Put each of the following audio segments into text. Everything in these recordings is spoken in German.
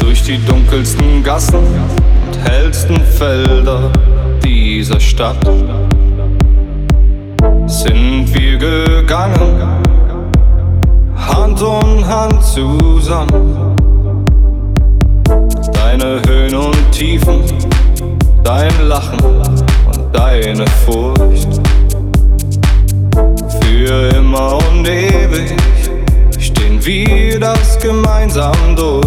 Durch die dunkelsten Gassen hellsten Felder dieser Stadt sind wir gegangen, Hand in Hand zusammen. Deine Höhen und Tiefen, dein Lachen und deine Furcht. Für immer und ewig stehen wir das gemeinsam durch.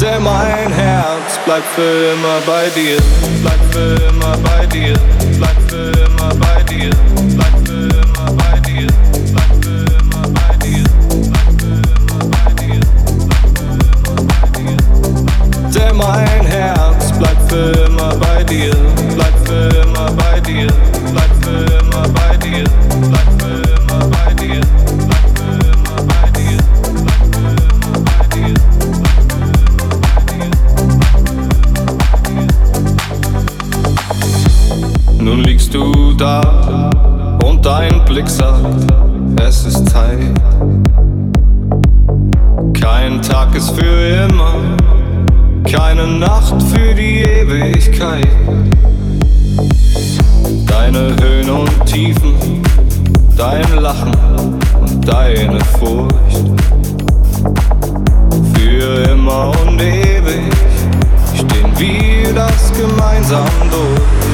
Denn mein Herz bleibt für immer bei dir, bleibt für immer bei dir, bleibt für Blick sagt, es ist Zeit. Kein Tag ist für immer, keine Nacht für die Ewigkeit. Deine Höhen und Tiefen, dein Lachen und deine Furcht. Für immer und ewig stehen wir das gemeinsam durch.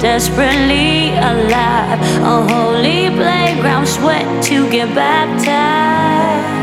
desperately alive, a holy playground sweat to get baptized.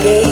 okay.